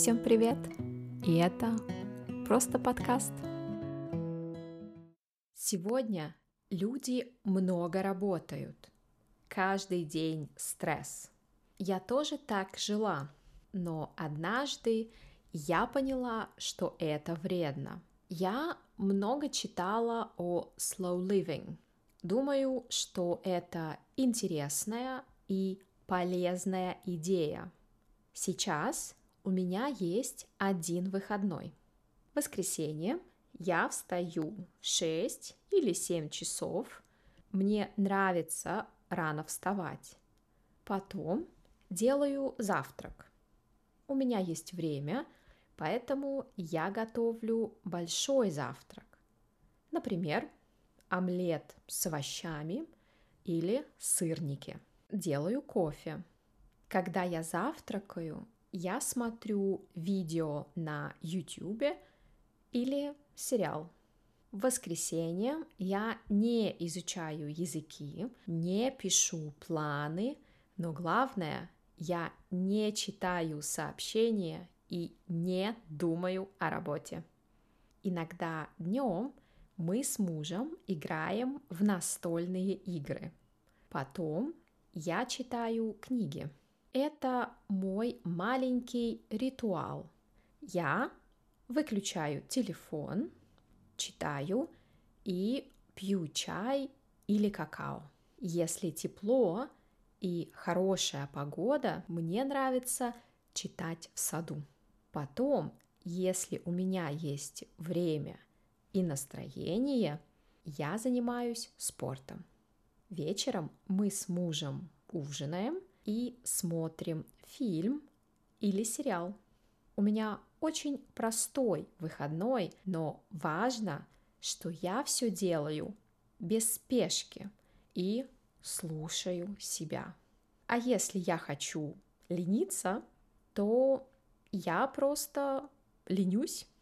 Всем привет! И это просто подкаст. Сегодня люди много работают. Каждый день стресс. Я тоже так жила, но однажды я поняла, что это вредно. Я много читала о slow living. Думаю, что это интересная и полезная идея. Сейчас у меня есть один выходной. В воскресенье я встаю в 6 или 7 часов. Мне нравится рано вставать. Потом делаю завтрак. У меня есть время, поэтому я готовлю большой завтрак. Например, омлет с овощами или сырники. Делаю кофе. Когда я завтракаю, я смотрю видео на YouTube или сериал. В воскресенье я не изучаю языки, не пишу планы, но главное, я не читаю сообщения и не думаю о работе. Иногда днем мы с мужем играем в настольные игры. Потом я читаю книги. Это мой маленький ритуал. Я выключаю телефон, читаю и пью чай или какао. Если тепло и хорошая погода, мне нравится читать в саду. Потом, если у меня есть время и настроение, я занимаюсь спортом. Вечером мы с мужем ужинаем – и смотрим фильм или сериал. У меня очень простой выходной, но важно, что я все делаю без спешки и слушаю себя. А если я хочу лениться, то я просто ленюсь.